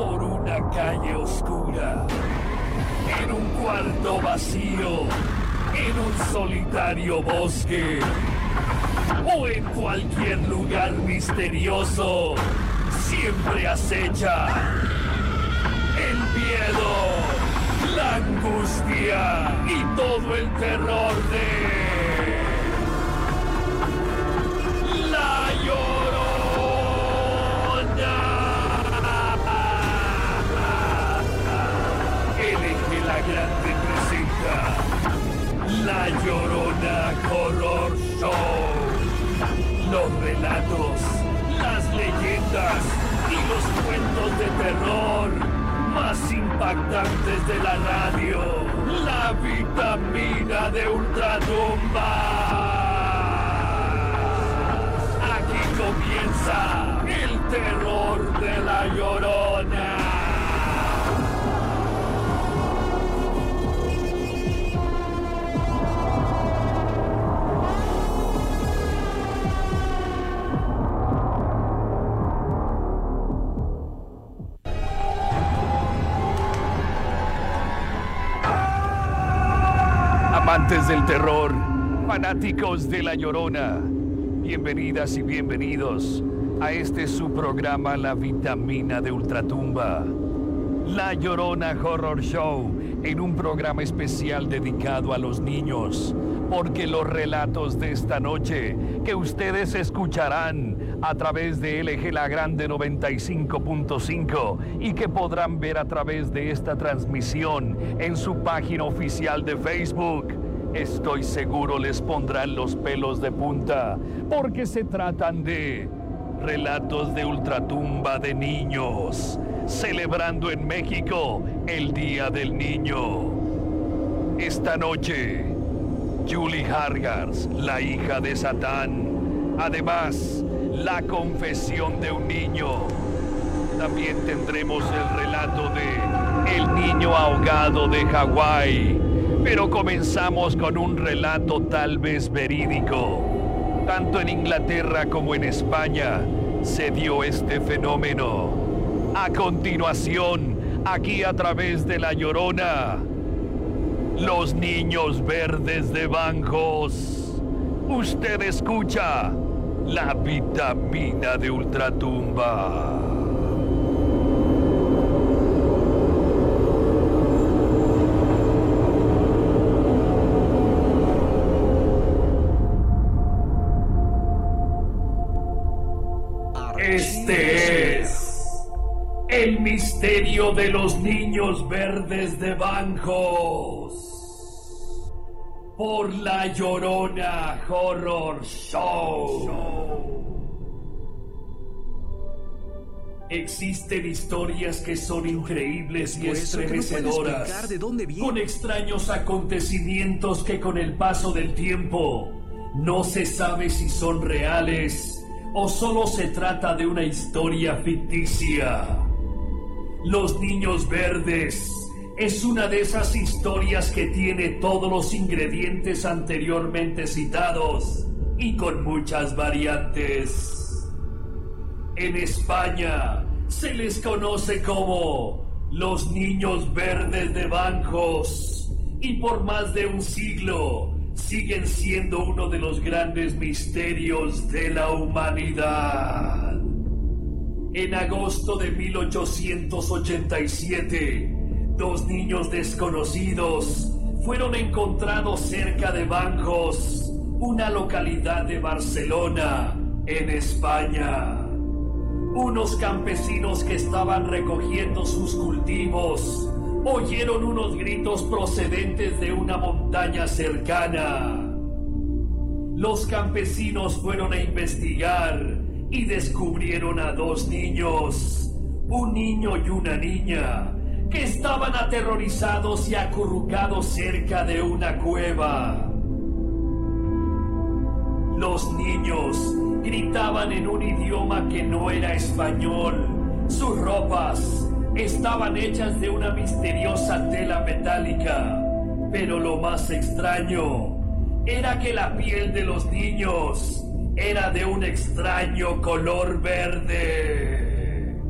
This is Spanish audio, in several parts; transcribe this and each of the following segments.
por una calle oscura, en un cuarto vacío, en un solitario bosque o en cualquier lugar misterioso, siempre acecha el miedo, la angustia y todo el terror de... Llorona Horror Show. Los relatos, las leyendas y los cuentos de terror más impactantes de la radio. La vitamina de Ultratumba. Aquí comienza el terror de la llorona. Del terror, fanáticos de La Llorona, bienvenidas y bienvenidos a este su programa La Vitamina de Ultratumba. La Llorona Horror Show, en un programa especial dedicado a los niños, porque los relatos de esta noche que ustedes escucharán a través de LG La Grande 95.5 y que podrán ver a través de esta transmisión en su página oficial de Facebook. Estoy seguro les pondrán los pelos de punta porque se tratan de relatos de ultratumba de niños, celebrando en México el Día del Niño. Esta noche, Julie Hargars, la hija de Satán. Además, la confesión de un niño. También tendremos el relato de El niño ahogado de Hawái. Pero comenzamos con un relato tal vez verídico. Tanto en Inglaterra como en España se dio este fenómeno. A continuación, aquí a través de La Llorona, los niños verdes de Banjos. Usted escucha la vitamina de Ultratumba. Misterio de los niños verdes de Banjos. Por la Llorona Horror Show. Existen historias que son increíbles y no puede estremecedoras, explicar de dónde viene. con extraños acontecimientos que con el paso del tiempo no se sabe si son reales o solo se trata de una historia ficticia. Los Niños Verdes es una de esas historias que tiene todos los ingredientes anteriormente citados y con muchas variantes. En España se les conoce como los Niños Verdes de Banjos y por más de un siglo siguen siendo uno de los grandes misterios de la humanidad. En agosto de 1887, dos niños desconocidos fueron encontrados cerca de Banjos, una localidad de Barcelona, en España. Unos campesinos que estaban recogiendo sus cultivos oyeron unos gritos procedentes de una montaña cercana. Los campesinos fueron a investigar y descubrieron a dos niños, un niño y una niña, que estaban aterrorizados y acurrucados cerca de una cueva. Los niños gritaban en un idioma que no era español. Sus ropas estaban hechas de una misteriosa tela metálica. Pero lo más extraño era que la piel de los niños era de un extraño color verde.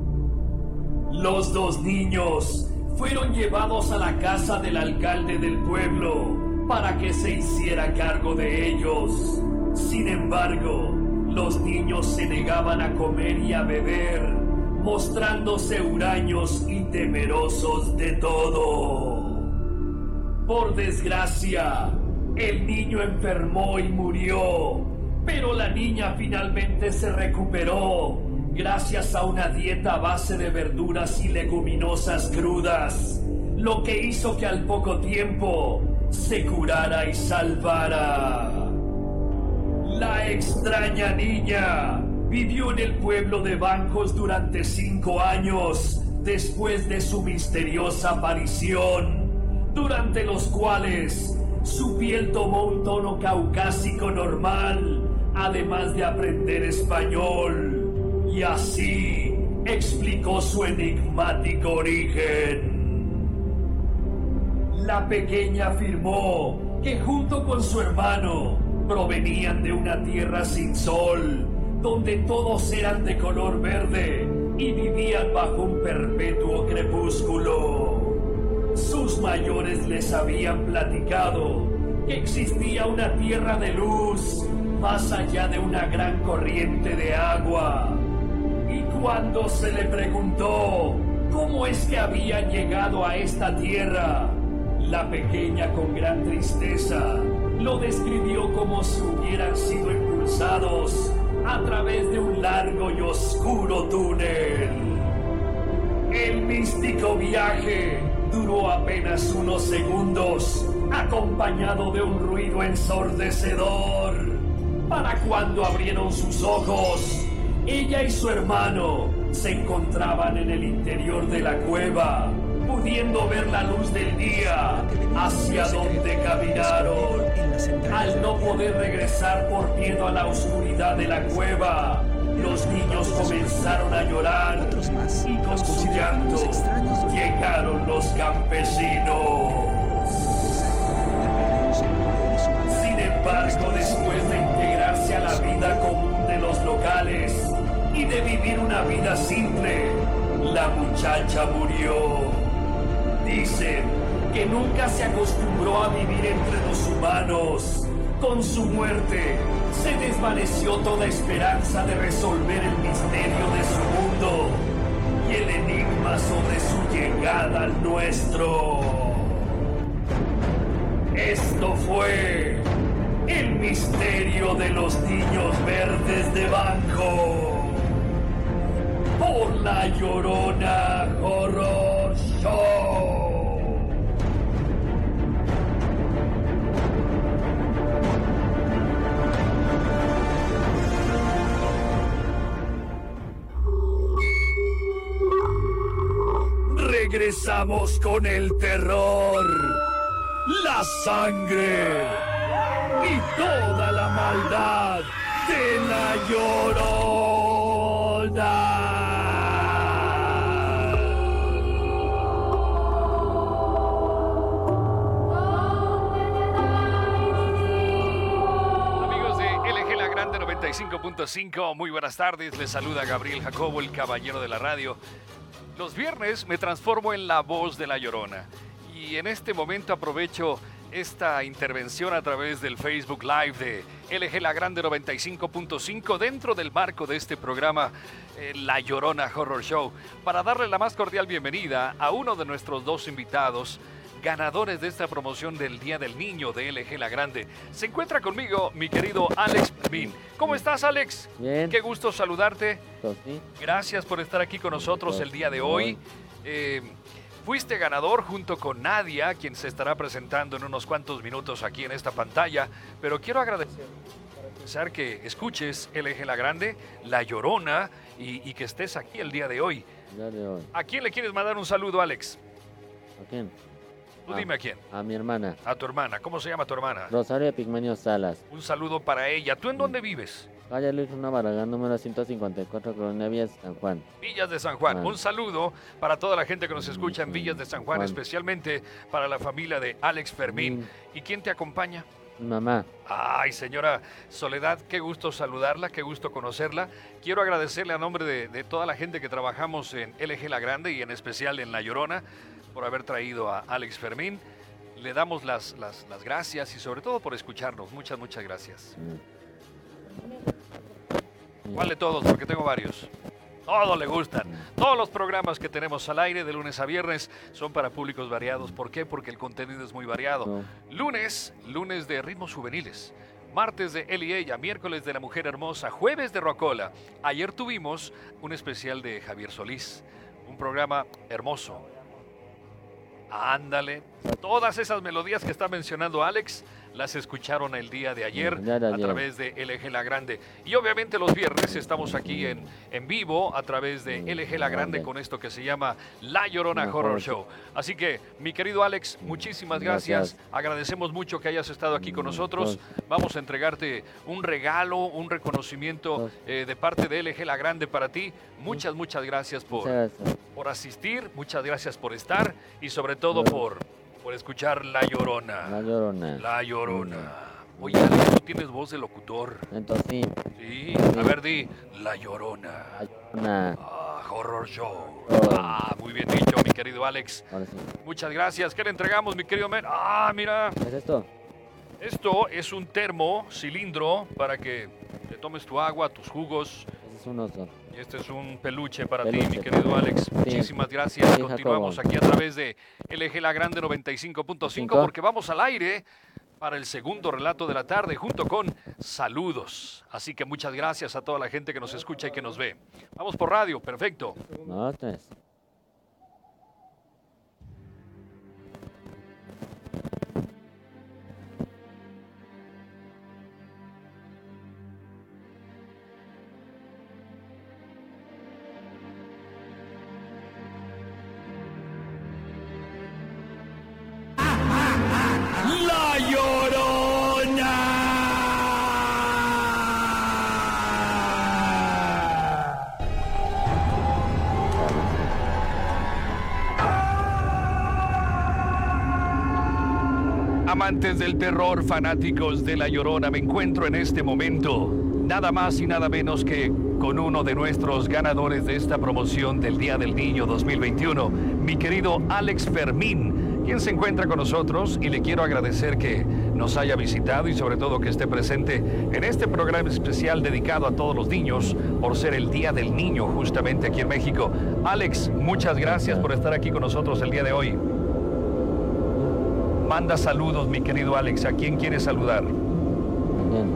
Los dos niños fueron llevados a la casa del alcalde del pueblo para que se hiciera cargo de ellos. Sin embargo, los niños se negaban a comer y a beber, mostrándose huraños y temerosos de todo. Por desgracia, el niño enfermó y murió, pero la niña finalmente se recuperó gracias a una dieta a base de verduras y leguminosas crudas, lo que hizo que al poco tiempo se curara y salvara. La extraña niña vivió en el pueblo de Bancos durante cinco años después de su misteriosa aparición, durante los cuales su piel tomó un tono caucásico normal, además de aprender español. Y así explicó su enigmático origen. La pequeña afirmó que junto con su hermano provenían de una tierra sin sol, donde todos eran de color verde y vivían bajo un perpetuo crepúsculo. Sus mayores les habían platicado que existía una tierra de luz más allá de una gran corriente de agua. Y cuando se le preguntó cómo es que habían llegado a esta tierra, la pequeña con gran tristeza lo describió como si hubieran sido impulsados a través de un largo y oscuro túnel. El místico viaje duró apenas unos segundos, acompañado de un ruido ensordecedor. Para cuando abrieron sus ojos, ella y su hermano se encontraban en el interior de la cueva, pudiendo ver la luz del día hacia donde caminaron. Al no poder regresar por miedo a la oscuridad de la cueva, los niños comenzaron a llorar y con su llanto llegaron los campesinos. Sin embargo, después de integrarse a la vida común de los locales y de vivir una vida simple, la muchacha murió. Dicen que nunca se acostumbró a vivir entre los humanos. Con su muerte, se desvaneció toda esperanza de resolver el misterio de su mundo y el enigma sobre su llegada al nuestro. Esto fue el misterio de los niños verdes de Banco por la Llorona Horror Show. Regresamos con el terror, la sangre y toda la maldad de la llorona. Grande 95.5, muy buenas tardes. Les saluda Gabriel Jacobo, el caballero de la radio. Los viernes me transformo en la voz de la llorona. Y en este momento aprovecho esta intervención a través del Facebook Live de LG La Grande 95.5 dentro del marco de este programa eh, La Llorona Horror Show para darle la más cordial bienvenida a uno de nuestros dos invitados ganadores de esta promoción del Día del Niño de LG La Grande. Se encuentra conmigo mi querido Alex Min. ¿Cómo estás, Alex? Bien. Qué gusto saludarte. Pues. Gracias por estar aquí con nosotros el día de hoy. Eh, fuiste ganador junto con Nadia, quien se estará presentando en unos cuantos minutos aquí en esta pantalla. Pero quiero agradecer que escuches LG La Grande, La Llorona y, y que estés aquí el día de hoy. Hoy. ¿A quién le quieres mandar un saludo, Alex? ¿A quién? Tú dime a quién. A mi hermana. A tu hermana. ¿Cómo se llama tu hermana? Rosario Pigmenio Salas. Un saludo para ella. ¿Tú en dónde vives? Calle Luis Una Barragán, número 154, Colonia Villas, San Juan. Villas de San Juan. Ah. Un saludo para toda la gente que nos escucha en Villas de San Juan, Juan. especialmente para la familia de Alex Fermín. Mm. ¿Y quién te acompaña? Mamá. Ay, señora Soledad, qué gusto saludarla, qué gusto conocerla. Quiero agradecerle a nombre de, de toda la gente que trabajamos en LG La Grande y en especial en La Llorona por haber traído a Alex Fermín. Le damos las, las, las gracias y sobre todo por escucharnos. Muchas, muchas gracias. ¿Cuál de todos? Porque tengo varios. Todos le gustan. Todos los programas que tenemos al aire de lunes a viernes son para públicos variados. ¿Por qué? Porque el contenido es muy variado. Lunes, lunes de ritmos juveniles. Martes de él y ella, miércoles de la mujer hermosa, jueves de Rocola. Ayer tuvimos un especial de Javier Solís, un programa hermoso. Ándale, todas esas melodías que está mencionando Alex las escucharon el día de ayer a través de LG La Grande. Y obviamente los viernes estamos aquí en, en vivo a través de LG La Grande con esto que se llama La Llorona Horror Show. Así que, mi querido Alex, muchísimas gracias. Gracias. Agradecemos mucho que hayas estado aquí con nosotros. Vamos a entregarte un regalo, un reconocimiento eh, de parte de LG La Grande para ti. Muchas, muchas gracias por, Muchas gracias. por asistir, muchas gracias por estar y sobre todo por, por escuchar La Llorona. La llorona. La Llorona. Oye, Alex, tú tienes voz de locutor. Entonces sí. Sí, a ver, di La Llorona. La llorona. Ah, horror Show. Ah, muy bien dicho, mi querido Alex. Ahora sí. Muchas gracias. ¿Qué le entregamos, mi querido Men? Ah, mira. ¿Qué es esto? Esto es un termo cilindro para que te tomes tu agua, tus jugos. Ese es un oso. Y este es un peluche para ti, mi querido Alex. Sí. Muchísimas gracias. Sí, Continuamos Jacobo. aquí a través de LG La Grande 95.5 Cinco. porque vamos al aire para el segundo relato de la tarde junto con saludos. Así que muchas gracias a toda la gente que nos escucha y que nos ve. Vamos por radio, perfecto. No, Amantes del terror, fanáticos de La Llorona, me encuentro en este momento nada más y nada menos que con uno de nuestros ganadores de esta promoción del Día del Niño 2021, mi querido Alex Fermín, quien se encuentra con nosotros y le quiero agradecer que nos haya visitado y sobre todo que esté presente en este programa especial dedicado a todos los niños por ser el Día del Niño justamente aquí en México. Alex, muchas gracias por estar aquí con nosotros el día de hoy. Manda saludos, mi querido Alex. ¿A quién quieres saludar? Bien.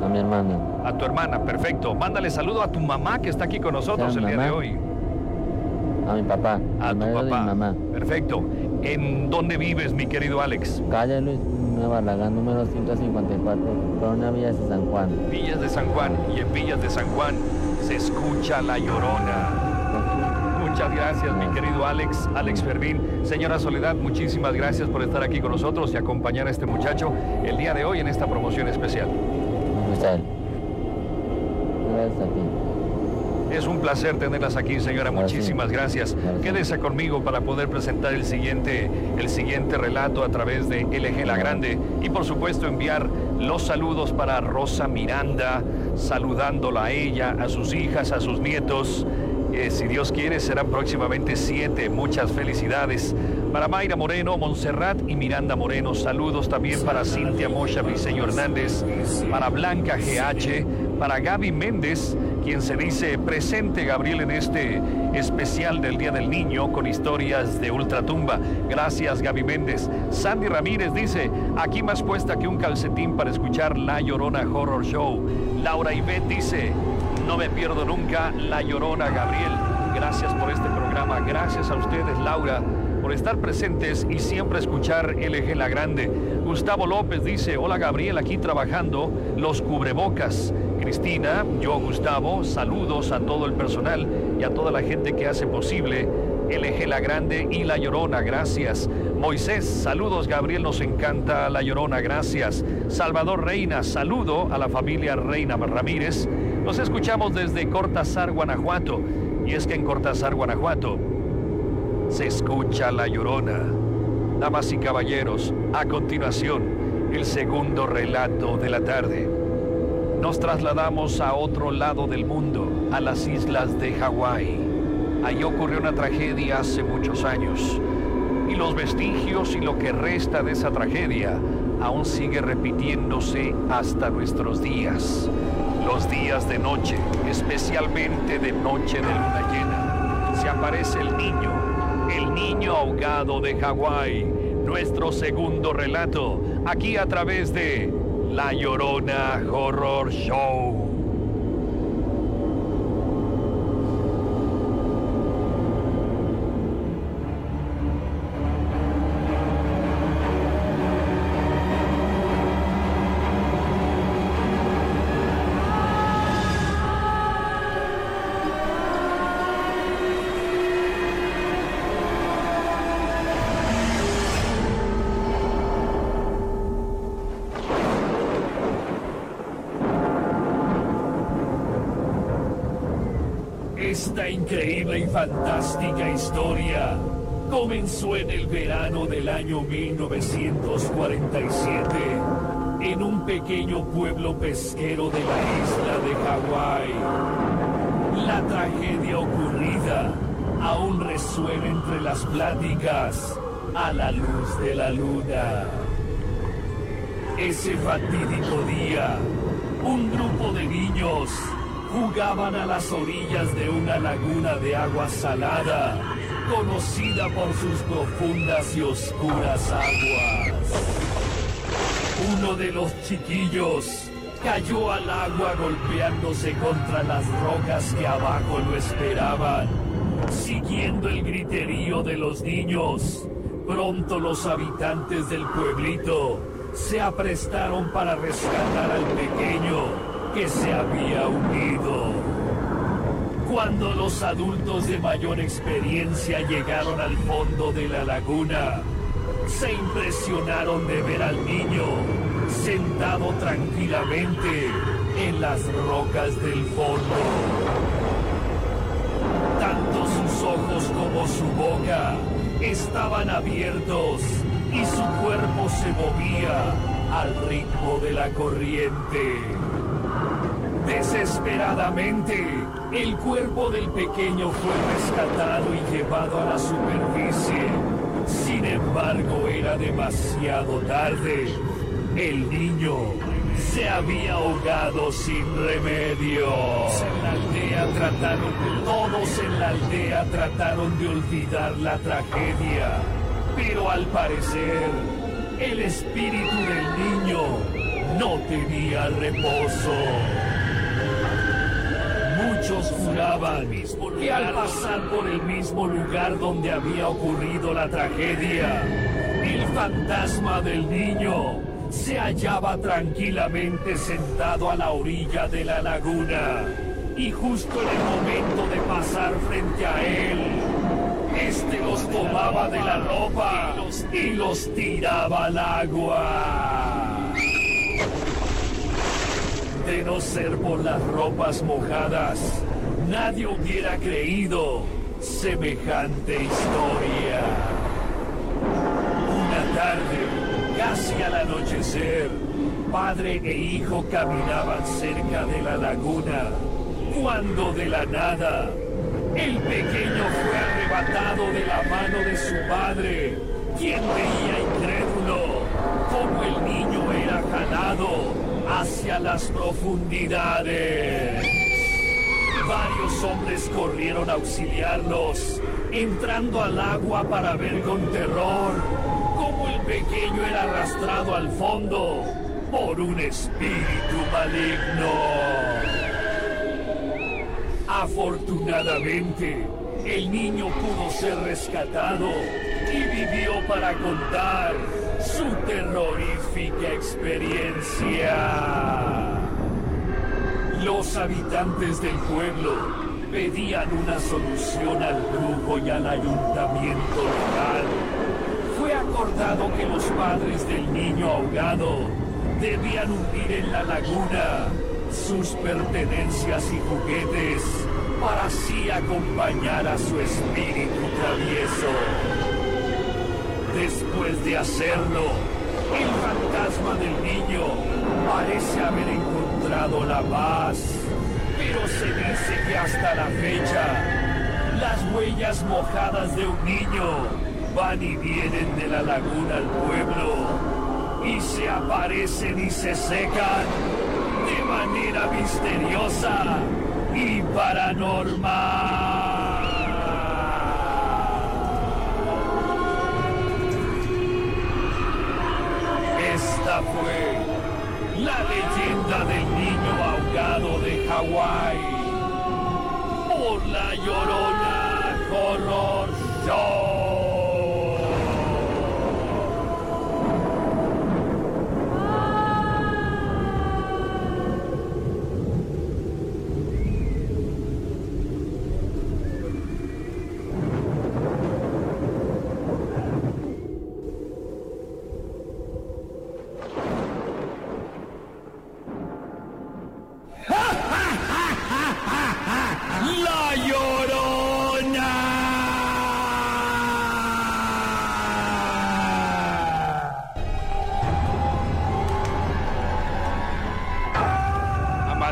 A mi hermana. A tu hermana, perfecto. Mándale saludo a tu mamá que está aquí con nosotros el día de hoy. A mi papá. A al tu papá. mi mamá. Perfecto. ¿En dónde vives, mi querido Alex? Calle Luis Nueva Barragán, número 154, Colonia Villas de San Juan. Villas de San Juan. Y en Villas de San Juan se escucha la llorona. Muchas gracias, mi querido Alex, Alex Fermín. Señora Soledad, muchísimas gracias por estar aquí con nosotros y acompañar a este muchacho el día de hoy en esta promoción especial. Gracias a ti. Es un placer tenerlas aquí, señora. Gracias. Muchísimas gracias. Gracias. Quédese conmigo para poder presentar el siguiente, el siguiente relato a través de LG La Grande y por supuesto enviar los saludos para Rosa Miranda, saludándola a ella, a sus hijas, a sus nietos. Si Dios quiere, serán próximamente siete. Muchas felicidades. Para Mayra Moreno, Montserrat y Miranda Moreno. Saludos también para Cintia Mocha Briceño Hernández. Para Blanca GH. Para Gaby Méndez, quien se dice presente, Gabriel, en este especial del Día del Niño con historias de Ultratumba. Gracias, Gaby Méndez. Sandy Ramírez dice, aquí más puesta que un calcetín para escuchar La Llorona Horror Show. Laura Ivette dice, no me pierdo nunca La Llorona, Gabriel. Gracias por este programa. Gracias a ustedes, Laura, por estar presentes y siempre escuchar LG La Grande. Gustavo López dice, hola Gabriel, aquí trabajando los cubrebocas. Cristina, yo Gustavo, saludos a todo el personal y a toda la gente que hace posible LG La Grande y La Llorona, gracias. Moisés, saludos Gabriel, nos encanta La Llorona, gracias. Salvador Reina, saludo a la familia Reina Ramírez. Nos escuchamos desde Cortázar, Guanajuato. Y es que en Cortázar, Guanajuato, se escucha La Llorona. Damas y caballeros, a continuación, el segundo relato de la tarde. Nos trasladamos a otro lado del mundo, a las islas de Hawái. Allí ocurrió una tragedia hace muchos años y los vestigios y lo que resta de esa tragedia aún sigue repitiéndose hasta nuestros días. Los días de noche, especialmente de noche de luna llena, se aparece el niño, el niño ahogado de Hawái, nuestro segundo relato, aquí a través de La Llorona Horror Show. Fantástica historia comenzó en el verano del año 1947 en un pequeño pueblo pesquero de la isla de Hawái. La tragedia ocurrida aún resuena entre las pláticas a la luz de la luna. Ese fatídico día, un grupo de niños jugaban a las orillas de una laguna de agua salada, conocida por sus profundas y oscuras aguas. Uno de los chiquillos cayó al agua golpeándose contra las rocas que abajo lo esperaban. Siguiendo el griterío de los niños, pronto los habitantes del pueblito se aprestaron para rescatar al pequeño que se había unido. Cuando los adultos de mayor experiencia llegaron al fondo de la laguna, se impresionaron de ver al niño sentado tranquilamente en las rocas del fondo. Tanto sus ojos como su boca estaban abiertos y su cuerpo se movía al ritmo de la corriente. Desesperadamente, el cuerpo del pequeño fue rescatado y llevado a la superficie. Sin embargo, era demasiado tarde. El niño se había ahogado sin remedio. En la aldea trataron, todos en la aldea trataron de olvidar la tragedia. Pero al parecer, el espíritu del niño no tenía reposo. Juraban que al pasar por el mismo lugar donde había ocurrido la tragedia, el fantasma del niño se hallaba tranquilamente sentado a la orilla de la laguna. Y justo en el momento de pasar frente a él, este los tomaba de la ropa y los tiraba al agua. De no ser por las ropas mojadas, nadie hubiera creído semejante historia. Una tarde, casi al anochecer, padre e hijo caminaban cerca de la laguna, cuando de la nada, el pequeño fue arrebatado de la mano de su padre, quien veía incrédulo cómo el niño era jalado hacia las profundidades. Varios hombres corrieron a auxiliarlos, entrando al agua para ver con terror cómo el pequeño era arrastrado al fondo por un espíritu maligno. Afortunadamente, el niño pudo ser rescatado y vivió para contar su terrorífica experiencia. Los habitantes del pueblo pedían una solución al brujo y al ayuntamiento local. Fue acordado que los padres del niño ahogado debían hundir en la laguna sus pertenencias y juguetes para así acompañar a su espíritu travieso. Después de hacerlo, El fantasma del niño parece haber encontrado la paz, pero se dice que hasta la fecha las huellas mojadas de un niño van y vienen de la laguna al pueblo y se aparecen y se secan de manera misteriosa y paranormal. Esta fue la leyenda del niño ahogado de Hawái por la llorona Horror.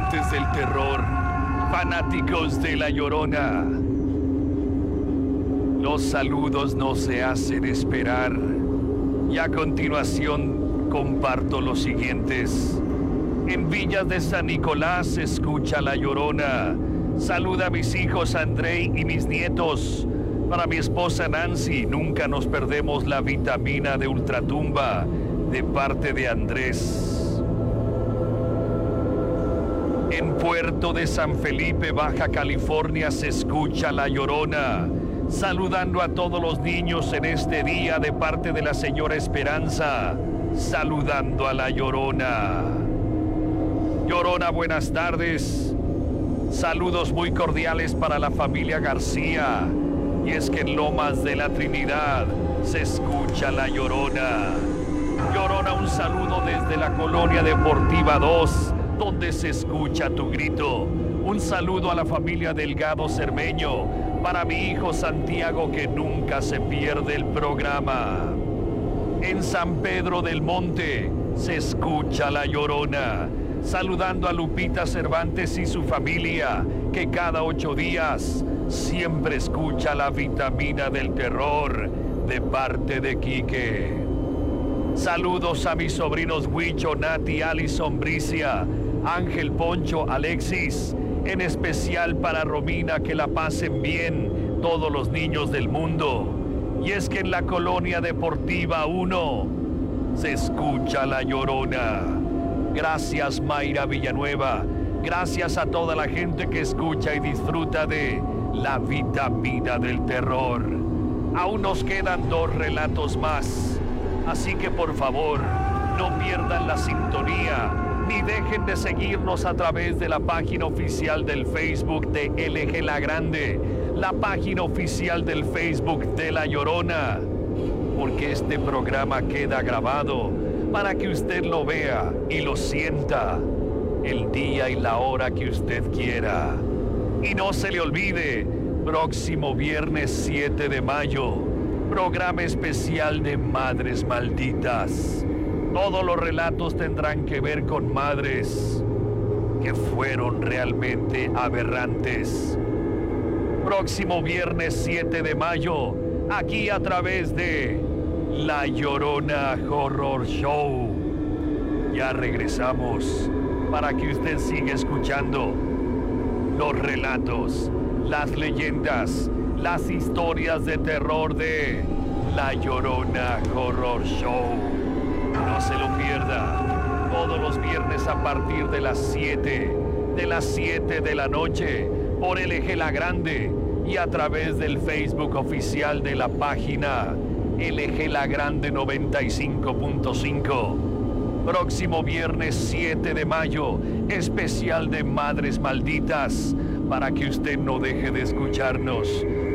Amantes del terror, fanáticos de la llorona. Los saludos no se hacen esperar. Y a continuación comparto los siguientes. En Villas de San Nicolás escucha la llorona. Saluda a mis hijos Andrei y mis nietos. Para mi esposa Nancy, nunca nos perdemos la vitamina de ultratumba de parte de Andrés. En Puerto de San Felipe, Baja California, se escucha la llorona, saludando a todos los niños en este día de parte de la señora Esperanza, saludando a la llorona. Llorona, buenas tardes. Saludos muy cordiales para la familia García. Y es que en Lomas de la Trinidad se escucha la llorona. Llorona, un saludo desde la colonia deportiva 2, donde se escucha tu grito. Un saludo a la familia Delgado Cermeño, para mi hijo Santiago que nunca se pierde el programa. En San Pedro del Monte se escucha la llorona, saludando a Lupita Cervantes y su familia, que cada ocho días siempre escucha la vitamina del terror de parte de Quique. Saludos a mis sobrinos Huicho, Nati, Alison, Bricia, Ángel, Poncho, Alexis, en especial para Romina, que la pasen bien todos los niños del mundo. Y es que en la colonia deportiva 1 se escucha la llorona. Gracias Mayra Villanueva. Gracias a toda la gente que escucha y disfruta de la vitamina del terror. Aún nos quedan dos relatos más. Así que por favor, no pierdan la sintonía ni dejen de seguirnos a través de la página oficial del Facebook de LG La Grande, la página oficial del Facebook de La Llorona, porque este programa queda grabado para que usted lo vea y lo sienta el día y la hora que usted quiera. Y no se le olvide, próximo viernes 7 de mayo, programa especial de Madres Malditas. Todos los relatos tendrán que ver con madres que fueron realmente aberrantes. Próximo viernes 7 de mayo, aquí a través de La Llorona Horror Show. Ya regresamos para que usted siga escuchando los relatos, las leyendas, las historias de terror de La Llorona Horror Show. No se lo pierda. Todos los viernes a partir de las 7, de las 7 de la noche, por LG La Grande y a través del Facebook oficial de la página LG La Grande 95.5. Próximo viernes 7 de mayo, especial de Madres Malditas, para que usted no deje de escucharnos,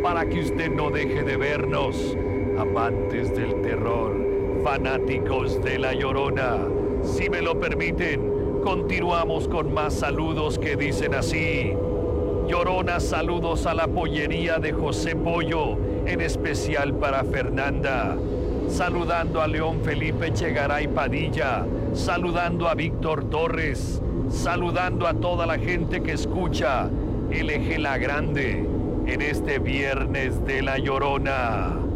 para que usted no deje de vernos, amantes del terror, fanáticos de la llorona. Si me lo permiten, continuamos con más saludos que dicen así. Llorona, saludos a la pollería de José Pollo, en especial para Fernanda. saludando a León Felipe Chegaray Padilla, saludando a Víctor Torres, saludando a toda la gente que escucha LG La Grande en este viernes de La Llorona.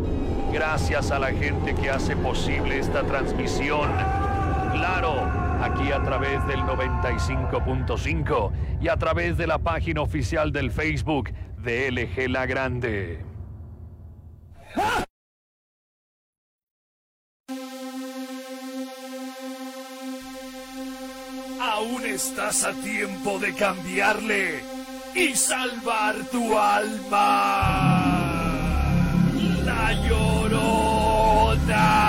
Gracias a la gente que hace posible esta transmisión. Claro, aquí a través del 95.5 y a través de la página oficial del Facebook de LG La Grande. Aún estás a tiempo de cambiarle y salvar tu alma. La llorona.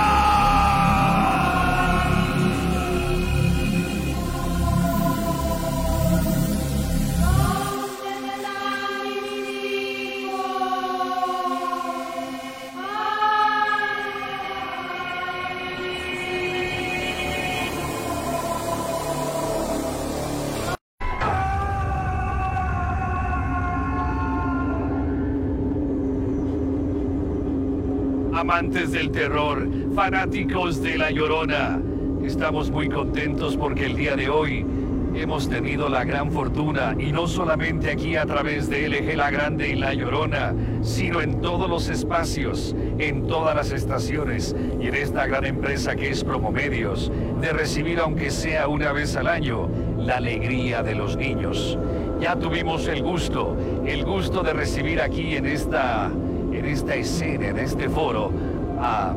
Amantes del terror, fanáticos de La Llorona. Estamos muy contentos porque el día de hoy hemos tenido la gran fortuna, y no solamente aquí a través de LG La Grande y La Llorona, sino en todos los espacios, en todas las estaciones y en esta gran empresa que es Promomedios, de recibir aunque sea una vez al año la alegría de los niños. Ya tuvimos el gusto, el gusto de recibir aquí en esta en esta escena, en este foro, a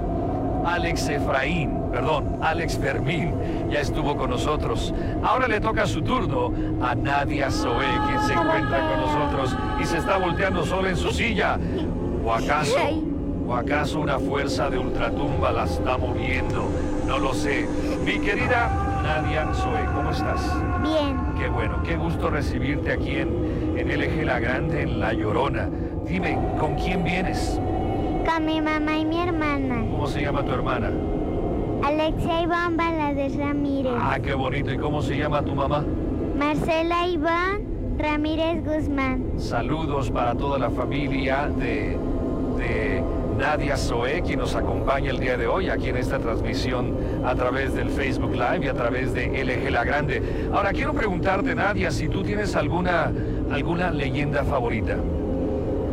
Alex Efraín, perdón, Alex Fermín, ya estuvo con nosotros. Ahora le toca su turno a Nadia Zoe, quien se encuentra con nosotros y se está volteando sola en su silla. ¿O acaso, o acaso una fuerza de ultratumba la está moviendo? No lo sé. Mi querida Nadia Zoe, ¿cómo estás? Bien. Qué bueno, qué gusto recibirte aquí en, en LG La Grande, en La Llorona. Dime, ¿con quién vienes? Con mi mamá y mi hermana. ¿Cómo se llama tu hermana? Alexia Iván Valadez Ramírez. Ah, qué bonito. ¿Y cómo se llama tu mamá? Marcela Iván Ramírez Guzmán. Saludos para toda la familia de, de Nadia Zoe, quien nos acompaña el día de hoy aquí en esta transmisión a través del Facebook Live y a través de LG La Grande. Ahora, quiero preguntarte, Nadia, si tú tienes alguna, alguna leyenda favorita.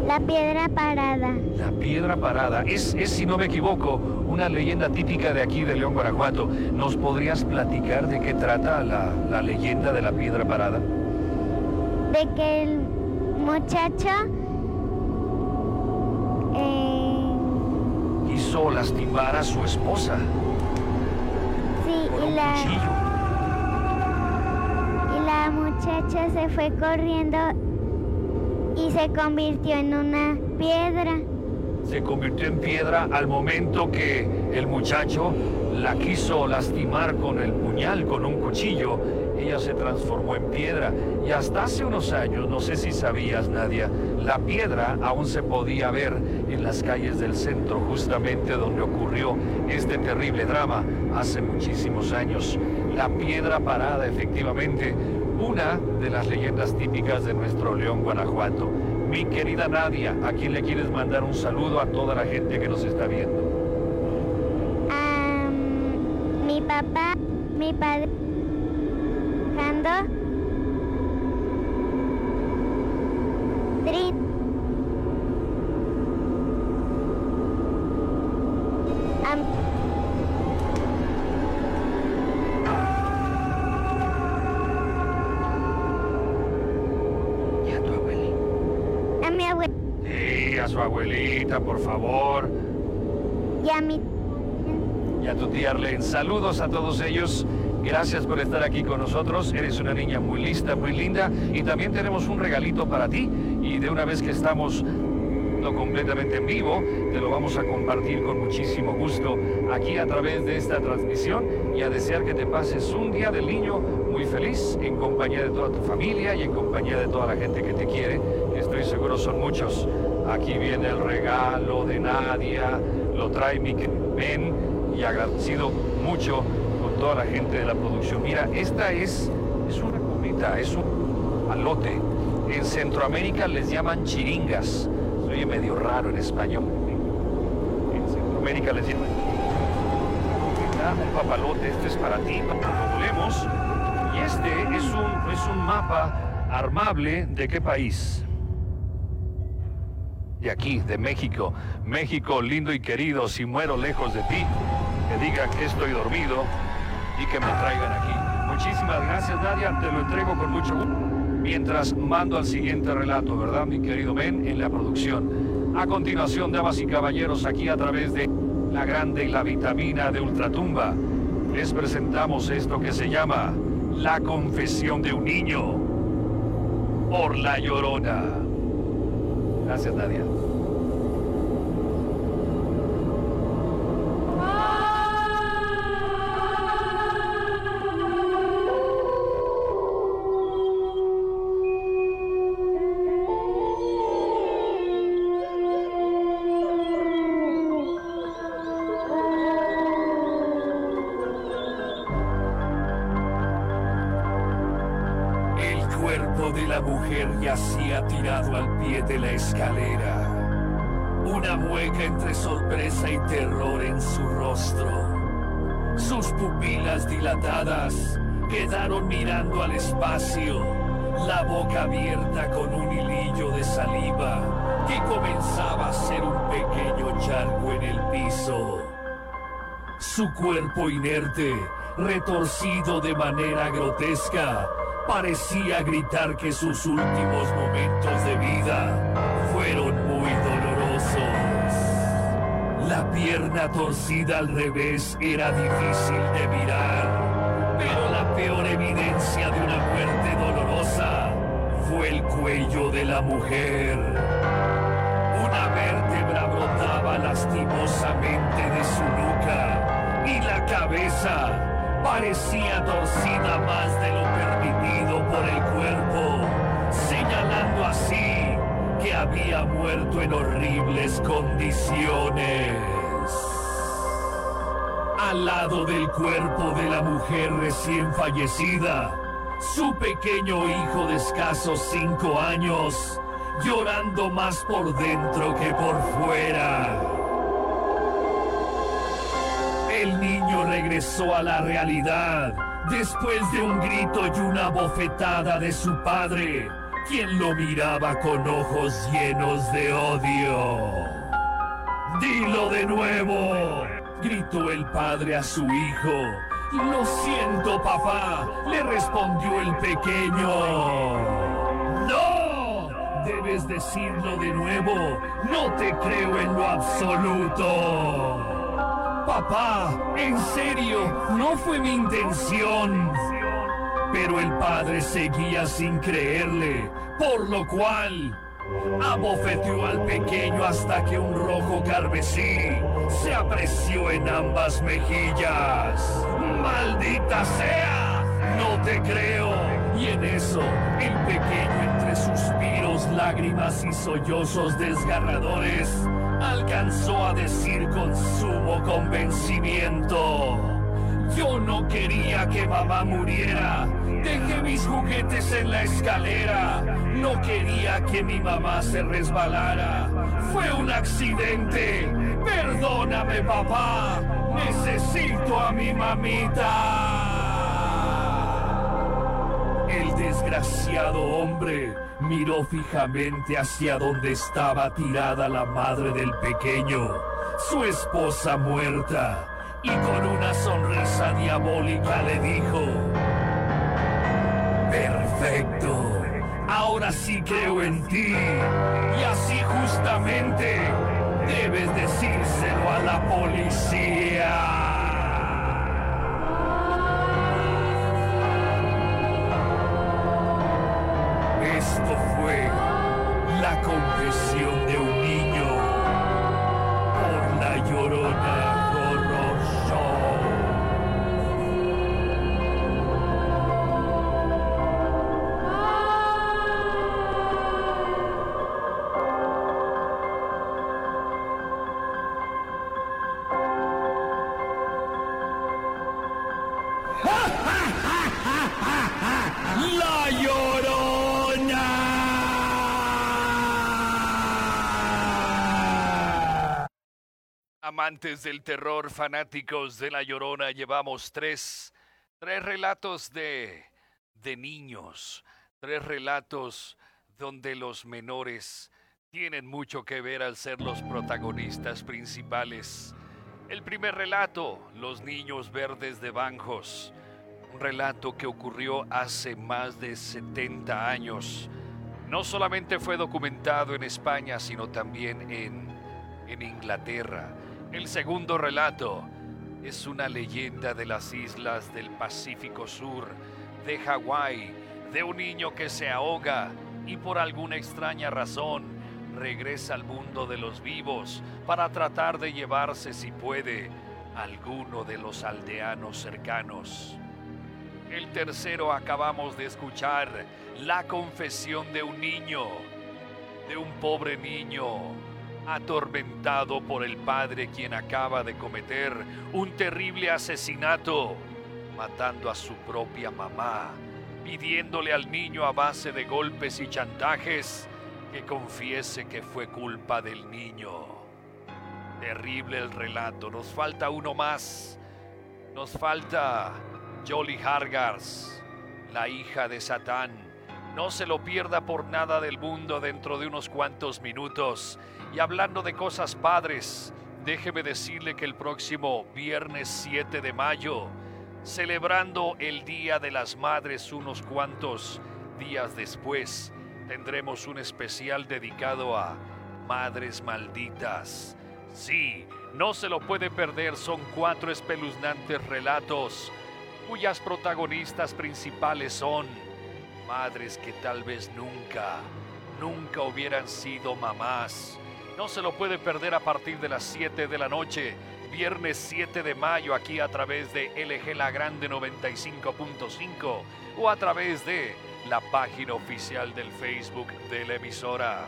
La piedra parada. La piedra parada. Es, es, si no me equivoco, una leyenda típica de aquí de León, Guanajuato. ¿Nos podrías platicar de qué trata la, la leyenda de la piedra parada? De que el muchacho eh, Quiso lastimar a su esposa sí, con y un la, cuchillo. y la muchacha se fue corriendo y se convirtió en una piedra. Se convirtió en piedra al momento que el muchacho la quiso lastimar con el puñal, con un cuchillo. Ella se transformó en piedra. Y hasta hace unos años, no sé si sabías, Nadia, la piedra aún se podía ver en las calles del centro, justamente donde ocurrió este terrible drama hace muchísimos años. La piedra parada, efectivamente, una de las leyendas típicas de nuestro León, Guanajuato. Mi querida Nadia, ¿a quién le quieres mandar un saludo a toda la gente que nos está viendo? mi papá, mi padre, Jando, por favor. y a mi Y a tu tía Arlene. Saludos a todos ellos. Gracias por estar aquí con nosotros. Eres una niña muy lista, muy linda. Y también tenemos un regalito para ti. Y de una vez que estamos no completamente en vivo, te lo vamos a compartir con muchísimo gusto aquí a través de esta transmisión y a desear que te pases un día del niño muy feliz en compañía de toda tu familia y en compañía de toda la gente que te quiere. Estoy seguro son muchos. Aquí viene el regalo de Nadia, lo trae mi Ben y agradecido mucho con toda la gente de la producción. Mira, esta es, es una comida, es un alote. En Centroamérica les llaman chiringas. Se oye medio raro en español. En Centroamérica les llaman un papalote, este es para ti, que volemos. Y este es un, es un mapa armable de qué país. De aquí, de México. México lindo y querido, si muero lejos de ti, que diga que estoy dormido y que me traigan aquí. Muchísimas gracias, Nadia, te lo entrego con mucho gusto. Mientras mando al siguiente relato, ¿verdad, mi querido Ben, en la producción? A continuación, damas y caballeros, aquí a través de la grande y la vitamina de Ultratumba, les presentamos esto que se llama La confesión de un niño por la llorona. Gracias, Nadia. La mujer yacía tirado al pie de la escalera. Una mueca entre sorpresa y terror en su rostro. Sus pupilas dilatadas quedaron mirando al espacio, la boca abierta con un hilillo de saliva que comenzaba a ser un pequeño charco en el piso. Su cuerpo inerte, retorcido de manera grotesca, parecía gritar que sus últimos momentos de vida fueron muy dolorosos. La pierna torcida al revés era difícil de mirar, pero la peor evidencia de una muerte dolorosa fue el cuello de la mujer. Una vértebra brotaba lastimosamente de su nuca y la cabeza parecía torcida más de lo permitido por el cuerpo, señalando así que había muerto en horribles condiciones. Al lado del cuerpo de la mujer recién fallecida, su pequeño hijo de escasos cinco años, llorando más por dentro que por fuera. Regresó a la realidad después de un grito y una bofetada de su padre, quien lo miraba con ojos llenos de odio. Dilo de nuevo, gritó el padre a su hijo. Lo siento, papá, le respondió el pequeño. ¡No! Debes decirlo de nuevo. No te creo en lo absoluto. Papá, en serio, no fue mi intención. Pero el padre seguía sin creerle, por lo cual abofeteó al pequeño hasta que un rojo carmesí se apreció en ambas mejillas. ¡Maldita sea! No te creo. Y en eso, el pequeño entre suspiros, lágrimas y sollozos desgarradores, alcanzó a decir con sumo convencimiento. Yo no quería que mamá muriera. Dejé mis juguetes en la escalera. No quería que mi mamá se resbalara. Fue un accidente. Perdóname, papá. Necesito a mi mamita. El desgraciado hombre miró fijamente hacia donde estaba tirada la madre del pequeño, su esposa muerta, y con una sonrisa diabólica le dijo, Perfecto, ahora sí creo en ti, y así justamente debes decírselo a la policía. Fue la confesión de un niño por la llorona Amantes del terror, fanáticos de La Llorona, llevamos tres, tres relatos de, de niños, tres relatos donde los menores tienen mucho que ver al ser los protagonistas principales. El primer relato, Los Niños Verdes de Banjos, un relato que ocurrió hace más de 70 años. No solamente fue documentado en España, sino también en, en Inglaterra. El segundo relato es una leyenda de las islas del Pacífico Sur, de Hawái, de un niño que se ahoga y por alguna extraña razón regresa al mundo de los vivos para tratar de llevarse, si puede, alguno de los aldeanos cercanos. El tercero acabamos de escuchar la confesión de un niño, de un pobre niño atormentado por el padre quien acaba de cometer un terrible asesinato, matando a su propia mamá, pidiéndole al niño a base de golpes y chantajes que confiese que fue culpa del niño. Terrible el relato, nos falta uno más. Nos falta Jolly Hargars, la hija de Satán. No se lo pierda por nada del mundo dentro de unos cuantos minutos. Y hablando de cosas padres, déjeme decirle que el próximo viernes 7 de mayo, celebrando el Día de las Madres unos cuantos días después, tendremos un especial dedicado a Madres Malditas. Sí, no se lo puede perder, son cuatro espeluznantes relatos cuyas protagonistas principales son madres que tal vez nunca, nunca hubieran sido mamás no se lo puede perder a partir de las 7 de la noche, viernes 7 de mayo, aquí a través de LG La Grande 95.5 o a través de la página oficial del Facebook de la emisora.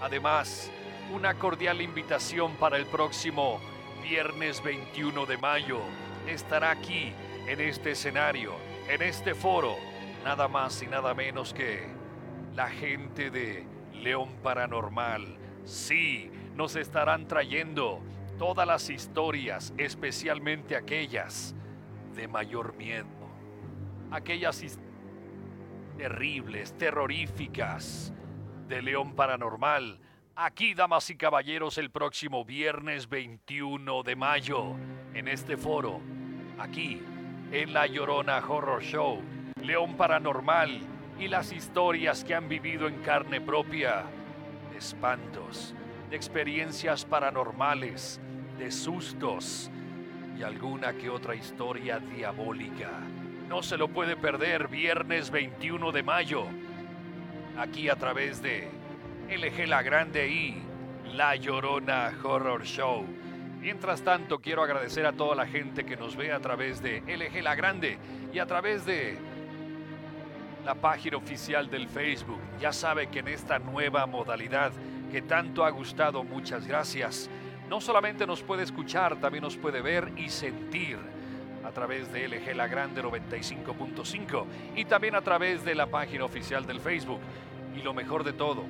Además, una cordial invitación para el próximo viernes 21 de mayo. Estará aquí, en este escenario, en este foro, nada más y nada menos que la gente de León Paranormal Sí, nos estarán trayendo todas las historias, especialmente aquellas de mayor miedo. Aquellas terribles, terroríficas de León Paranormal. Aquí, damas y caballeros, el próximo viernes 21 de mayo, en este foro, aquí, en La Llorona Horror Show, León Paranormal y las historias que han vivido en carne propia de espantos, de experiencias paranormales, de sustos y alguna que otra historia diabólica. No se lo puede perder viernes 21 de mayo, aquí a través de LG La Grande y La Llorona Horror Show. Mientras tanto, quiero agradecer a toda la gente que nos ve a través de LG La Grande y a través de la página oficial del Facebook. Ya sabe que en esta nueva modalidad que tanto ha gustado, muchas gracias. No solamente nos puede escuchar, también nos puede ver y sentir a través de LG La Grande 95.5 y también a través de la página oficial del Facebook. Y lo mejor de todo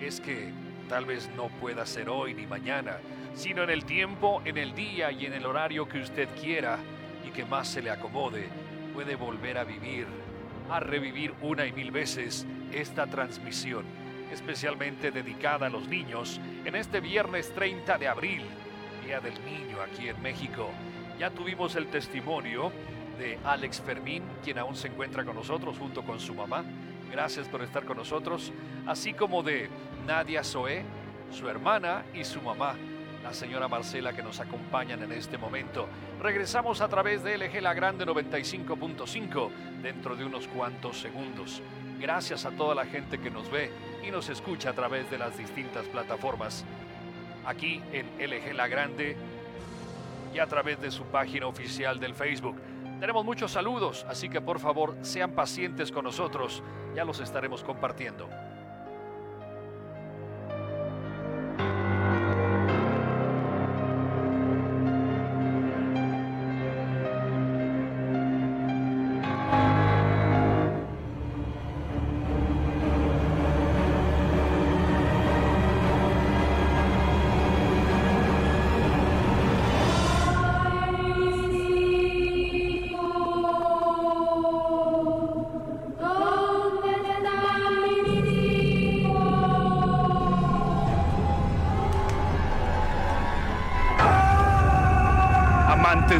es que tal vez no pueda ser hoy ni mañana, sino en el tiempo, en el día y en el horario que usted quiera y que más se le acomode, puede volver a vivir a revivir una y mil veces esta transmisión, especialmente dedicada a los niños, en este viernes 30 de abril, Día del Niño aquí en México. Ya tuvimos el testimonio de Alex Fermín, quien aún se encuentra con nosotros junto con su mamá. Gracias por estar con nosotros, así como de Nadia Zoé, su hermana y su mamá la señora Marcela que nos acompañan en este momento. Regresamos a través de LG La Grande 95.5 dentro de unos cuantos segundos. Gracias a toda la gente que nos ve y nos escucha a través de las distintas plataformas. Aquí en LG La Grande y a través de su página oficial del Facebook. Tenemos muchos saludos, así que por favor sean pacientes con nosotros, ya los estaremos compartiendo.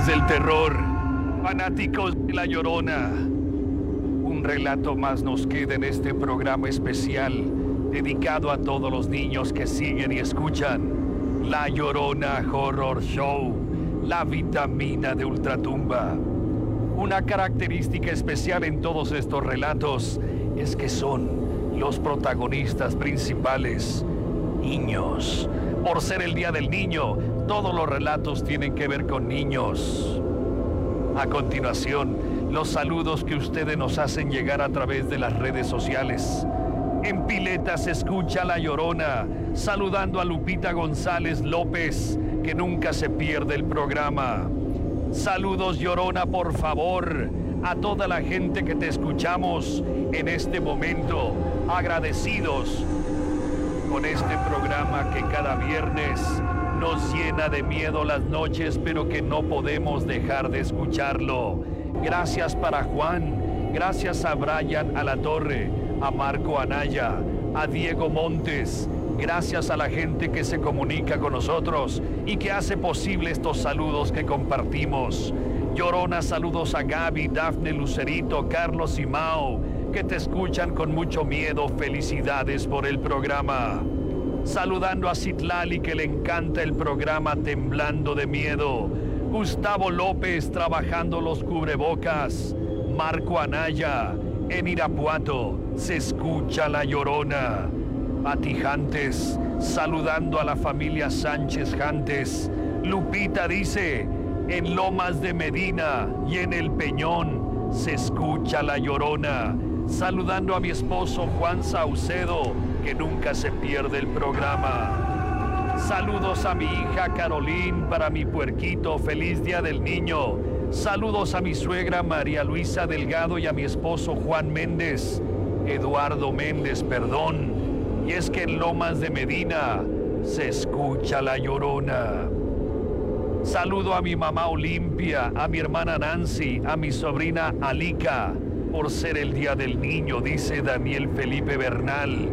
Del terror, fanáticos de La Llorona, un relato más nos queda en este programa especial dedicado a todos los niños que siguen y escuchan La Llorona Horror Show, la vitamina de Ultratumba. Una característica especial en todos estos relatos es que son los protagonistas principales niños. Por ser el Día del Niño, todos los relatos tienen que ver con niños. A continuación, los saludos que ustedes nos hacen llegar a través de las redes sociales. En Pileta se escucha La Llorona, saludando a Lupita González López, que nunca se pierde el programa. Saludos Llorona, por favor, a toda la gente que te escuchamos en este momento. Agradecidos con este programa que cada viernes nos llena de miedo las noches, pero que no podemos dejar de escucharlo. Gracias para Juan, gracias a Brian Alatorre, a Marco Anaya, a Diego Montes, gracias a la gente que se comunica con nosotros y que hace posible estos saludos que compartimos. Llorona, saludos a Gaby, Dafne Lucerito, Carlos y Mao, que te escuchan con mucho miedo. Felicidades por el programa. Saludando a Citlali que le encanta el programa Temblando de Miedo. Gustavo López trabajando los cubrebocas. Marco Anaya. En Irapuato se escucha la llorona. Jantes saludando a la familia Sánchez Jantes. Lupita dice, en Lomas de Medina y en El Peñón se escucha la llorona. Saludando a mi esposo Juan Saucedo, que nunca se pierde el programa. Saludos a mi hija Carolín, para mi puerquito, feliz día del niño. Saludos a mi suegra María Luisa Delgado y a mi esposo Juan Méndez, Eduardo Méndez, perdón. Y es que en Lomas de Medina se escucha la llorona. Saludo a mi mamá Olimpia, a mi hermana Nancy, a mi sobrina Alica, por ser el Día del Niño, dice Daniel Felipe Bernal.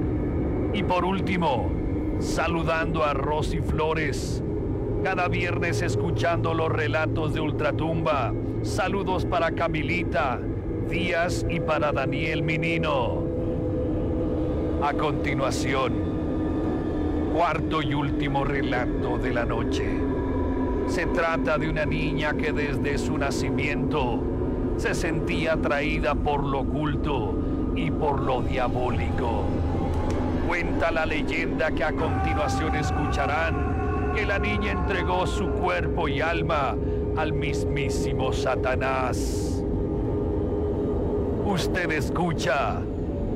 Y por último, saludando a Rosy Flores, cada viernes escuchando los relatos de Ultratumba. Saludos para Camilita Díaz y para Daniel Minino. A continuación, cuarto y último relato de la noche. Se trata de una niña que desde su nacimiento se sentía atraída por lo oculto y por lo diabólico. Cuenta la leyenda que a continuación escucharán que la niña entregó su cuerpo y alma al mismísimo Satanás. Usted escucha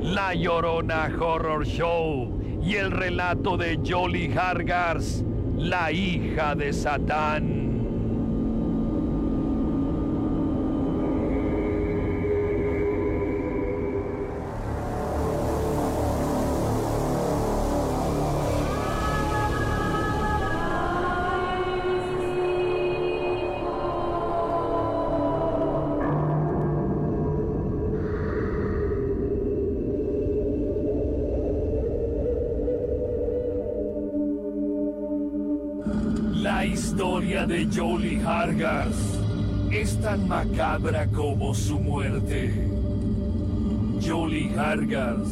La Llorona Horror Show y el relato de Jolly Hargars, la hija de Satán. Hargas es tan macabra como su muerte. Jolie Hargas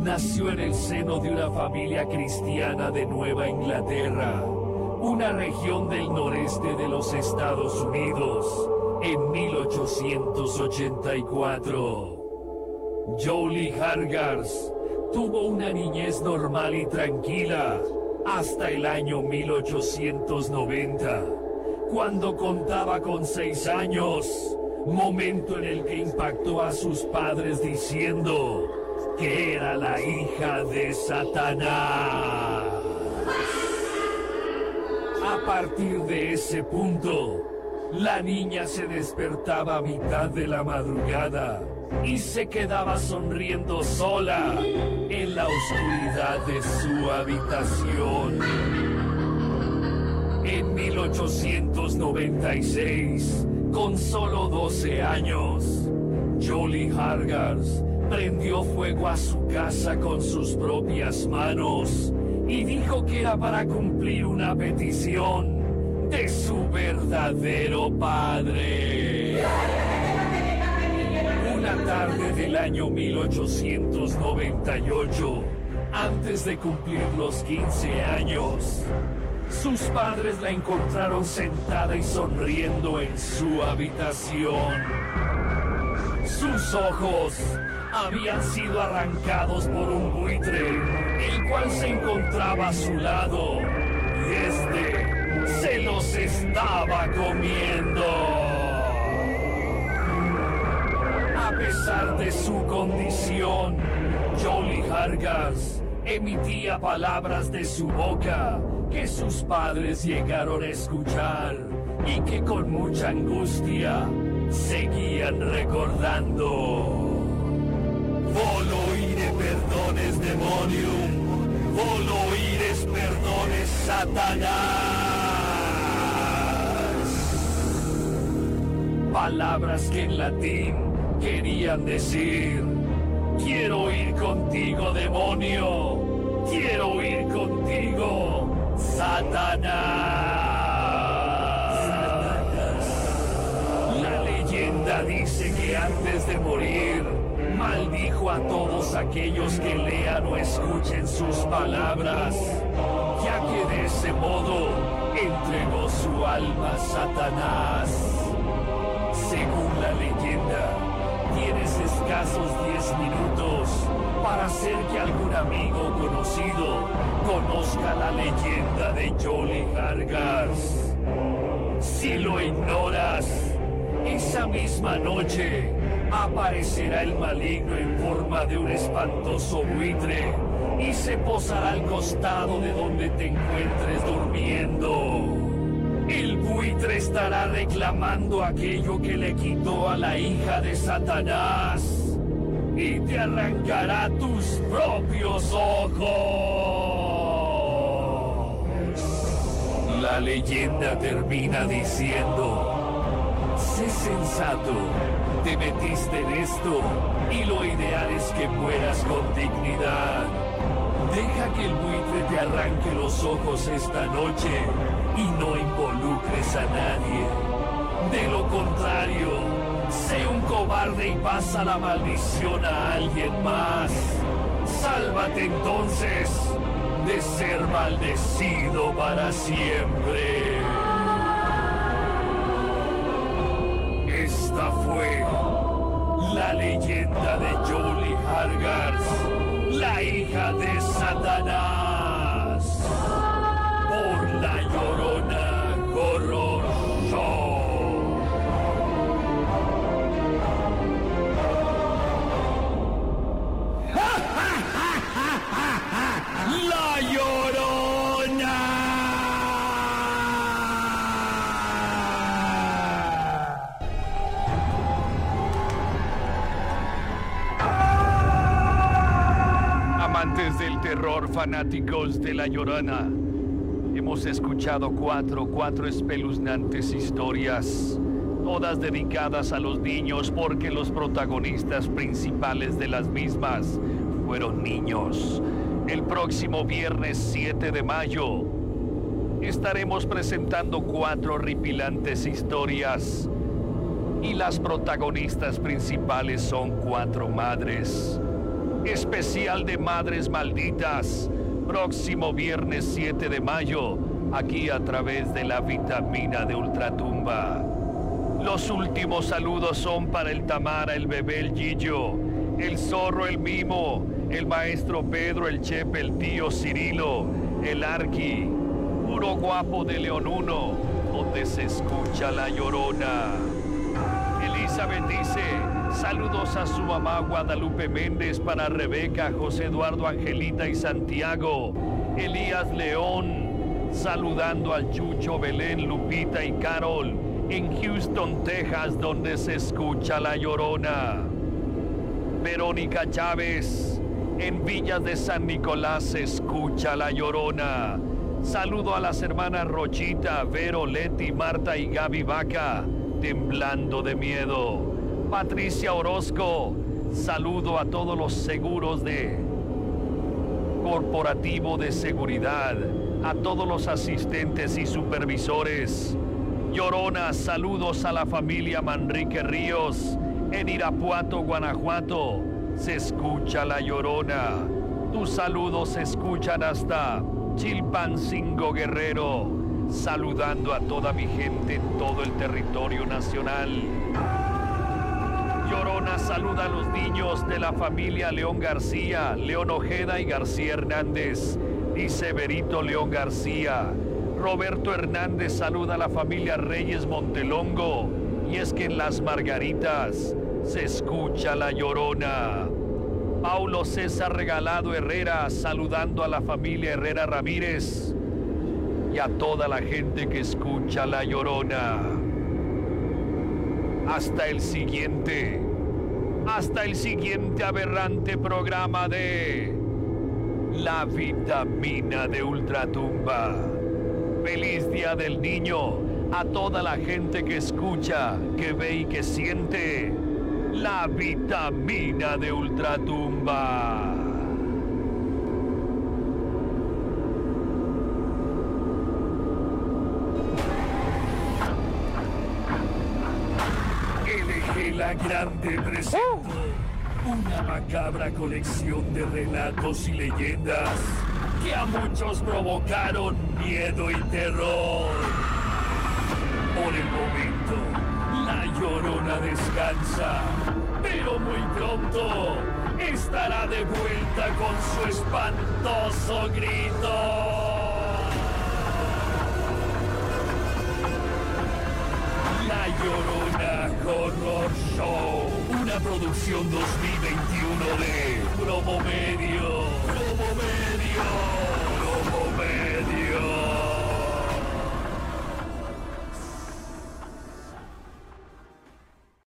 nació en el seno de una familia cristiana de Nueva Inglaterra, una región del noreste de los Estados Unidos, en 1884. Jolie Hargars tuvo una niñez normal y tranquila hasta el año 1890, cuando contaba con seis años, momento en el que impactó a sus padres diciendo que era la hija de Satanás. A partir de ese punto, la niña se despertaba a mitad de la madrugada y se quedaba sonriendo sola en la oscuridad de su habitación. En 1896, con solo 12 años, Jolie Hargars prendió fuego a su casa con sus propias manos y dijo que era para cumplir una petición de su verdadero padre. Una tarde del año 1898, antes de cumplir los 15 años, sus padres la encontraron sentada y sonriendo en su habitación. Sus ojos habían sido arrancados por un buitre, el cual se encontraba a su lado, y este se los estaba comiendo. A pesar de su condición, Jolie Hargas emitía palabras de su boca que sus padres llegaron a escuchar y que con mucha angustia seguían recordando. Volo ire perdones demonium, volo ires perdones Satanás. Palabras que en latín querían decir, quiero ir contigo demonio, Satanás. La leyenda dice que antes de morir, maldijo a todos aquellos que lean o escuchen sus palabras, ya que de ese modo entregó su alma a Satanás. Según la leyenda, tienes escasos 10 minutos para hacer que algún amigo conocido conozca la leyenda de Jolly Vargas. Si lo ignoras, esa misma noche aparecerá el maligno en forma de un espantoso buitre y se posará al costado de donde te encuentres durmiendo. El buitre estará reclamando aquello que le quitó a la hija de Satanás y te arrancará tus propios ojos. La leyenda termina diciendo, sé sensato, te metiste en esto y lo ideal es que mueras con dignidad. Deja que el buitre te arranque los ojos esta noche y no involucres a nadie. De lo contrario, sé un cobarde y pasa la maldición a alguien más. Sálvate entonces de ser maldecido para siempre. Esta fue la leyenda de Jolie Hargars, la hija de Satanás, fanáticos de La Llorona, hemos escuchado cuatro, cuatro espeluznantes historias, todas dedicadas a los niños porque los protagonistas principales de las mismas fueron niños. El próximo viernes 7 de mayo estaremos presentando cuatro horripilantes historias y las protagonistas principales son cuatro madres. Especial de Madres Malditas, próximo viernes 7 de mayo, aquí a través de la vitamina de Ultratumba. Los últimos saludos son para el Tamara, el bebé, el Gillo, el zorro, el mimo, el maestro Pedro, el Chepe, el tío Cirilo, el Arqui, puro guapo de León 1, donde se escucha la llorona. Elizabeth dice, saludos a su mamá Guadalupe Méndez para Rebeca, José Eduardo Angelita y Santiago. Elías León, saludando al Chucho Belén, Lupita y Carol en Houston, Texas, donde se escucha la llorona. Verónica Chávez, en Villas de San Nicolás se escucha la llorona. Saludo a las hermanas Rochita, Vero, Leti, Marta y Gaby Vaca, temblando de miedo. Patricia Orozco, saludo a todos los seguros de Corporativo de Seguridad, a todos los asistentes y supervisores. Llorona, saludos a la familia Manrique Ríos. En Irapuato, Guanajuato, se escucha la Llorona. Tus saludos se escuchan hasta Chilpancingo Guerrero. Saludando a toda mi gente en todo el territorio nacional. Llorona saluda a los niños de la familia León García, León Ojeda y García Hernández y Severito León García. Roberto Hernández saluda a la familia Reyes Montelongo y es que en Las Margaritas se escucha la llorona. Paulo César Regalado Herrera saludando a la familia Herrera Ramírez y a toda la gente que escucha la llorona. Hasta el siguiente, hasta el siguiente aberrante programa de La vitamina de Ultratumba. Feliz Día del Niño a toda la gente que escucha, que ve y que siente la vitamina de Ultratumba. LG La Grande presentó una macabra colección de relatos y leyendas que a muchos provocaron miedo y terror. Por el momento, la llorona descansa, pero muy pronto estará de vuelta con su espantoso grito. La Llorona Horror Show, una producción 2021 de Promomedio. Promomedio.